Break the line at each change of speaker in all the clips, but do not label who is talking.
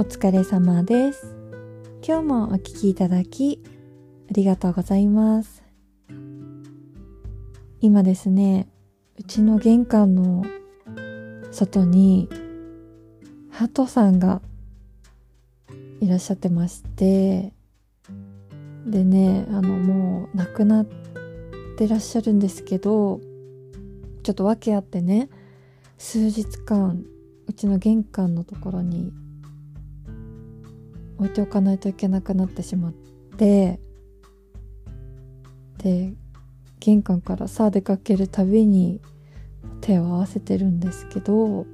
お疲れ様です。今日もお聞きいただき、ありがとうございます。今ですね、うちの玄関の外に、ハトさんがいらっしゃってまして、でね、あの、もう亡くなってらっしゃるんですけど、ちょっと訳あってね、数日間、うちの玄関のところに置いておかないといけなくなってしまってで玄関からさあ出かけるたびに手を合わせてるんですけど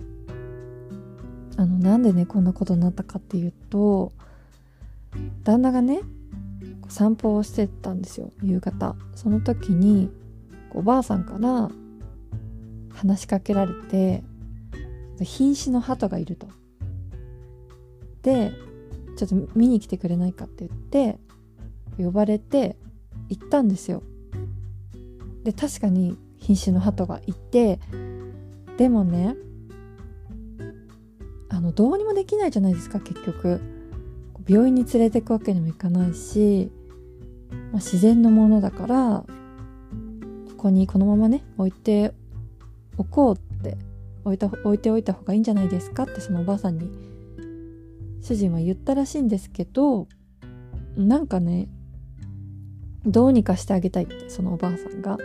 あのなんでねこんなことになったかっていうと旦那がね散歩をしてたんですよ夕方その時におばあさんから話しかけられて瀕死の鳩がいると。でちょっと見に来てくれないかって言って呼ばれて行ったんですよ。で確かに瀕死の鳩がいてでもねあのどうにもできないじゃないですか結局病院に連れてくわけにもいかないし、まあ、自然のものだからここにこのままね置いておこうって置いた置いておいた方がいいんじゃないですかってそのおばあさんに主人は言ったらしいんですけどなんかねどうにかしてあげたいってそのおばあさんが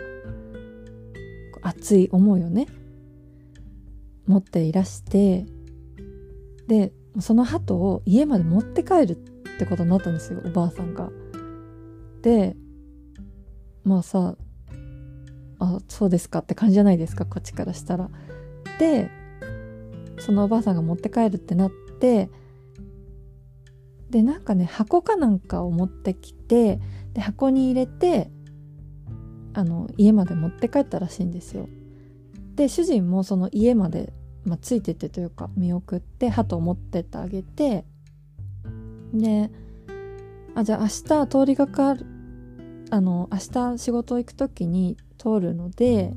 熱い思いをね持っていらしてでその鳩を家まで持って帰るってことになったんですよおばあさんが。でまあさあそうですかって感じじゃないですかこっちからしたら。でそのおばあさんが持って帰るってなってでなんかね箱かなんかを持ってきてで箱に入れてあの家まで持って帰ったらしいんですよ。で主人もその家まで、まあ、ついてってというか見送って鳩を持ってってあげてであじゃあ明日通りがかるあの明日仕事行く時に通るので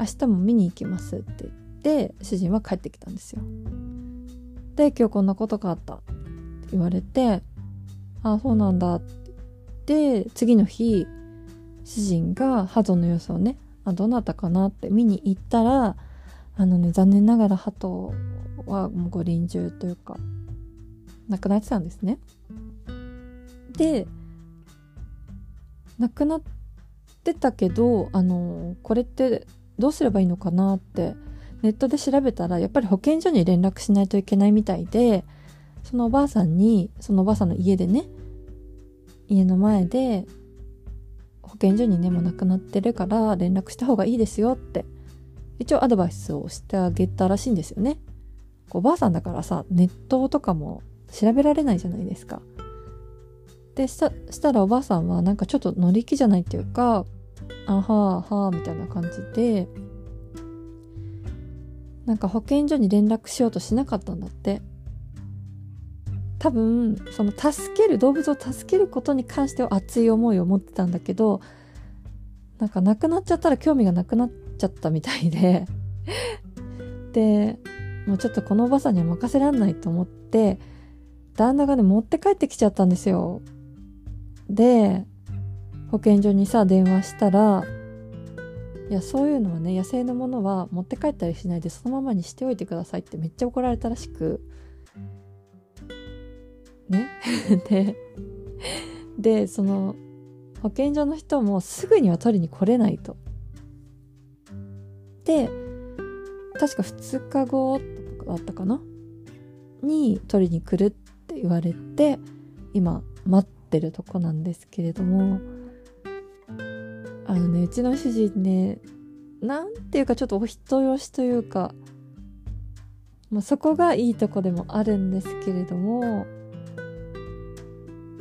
明日も見に行きますって言って主人は帰ってきたんですよ。で今日こんなことがあった言われてあそうなんだって次の日主人が鳩の様子をねあどなたかな？って見に行ったらあのね残念ながら鳩はもうご臨終というか亡くなってたんですね。で亡くなってたけどあのこれってどうすればいいのかなってネットで調べたらやっぱり保健所に連絡しないといけないみたいでそのおばあさんにそのおばあさんの家でね家の前で保健所にねもう亡くなってるから連絡した方がいいですよって一応アドバイスをしてあげたらしいんですよね。おばあさんだからさネットとかも調べられないじゃないですか。でしたしたらおばあさんはなんかちょっと乗り気じゃないっていうかあはあはあみたいな感じでなんか保健所に連絡しようとしなかったんだって。多分その助ける動物を助けることに関しては熱い思いを持ってたんだけどなんか亡くなっちゃったら興味がなくなっちゃったみたいで。でもうちょっとこのおばさんには任せらんないと思って旦那がね持って帰ってきちゃったんですよ。で保健所にさ電話したらいやそういうのはね野生のものは持って帰ったりしないでそのままにしておいてくださいってめっちゃ怒られたらしく。ね。ででその保健所の人もすぐには取りに来れないと。で確か2日後だったかな？に取りに来るって言われて今待ってるとこなんですけれどもあのねうちの主人ねなんていうかちょっとお人よしというか、まあ、そこがいいとこでもあるんですけれども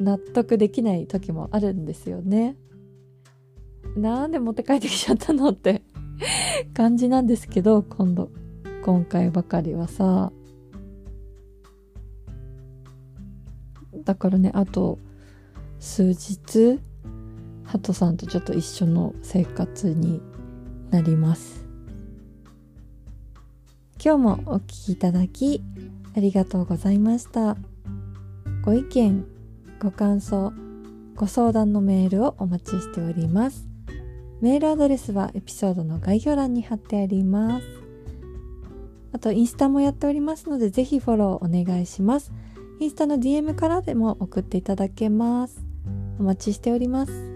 納得できない時もあるんですよね。なんで持って帰ってきちゃったのって 感じなんですけど今度今回ばかりはさ。だからねあと数日ハトさんとちょっと一緒の生活になります。今日もお聴きいただきありがとうございました。ご意見ご感想ご相談のメールをお待ちしております。メールアドレスはエピソードの概要欄に貼ってあります。あとインスタもやっておりますのでぜひフォローお願いします。インスタの DM からでも送っていただけます。お待ちしております。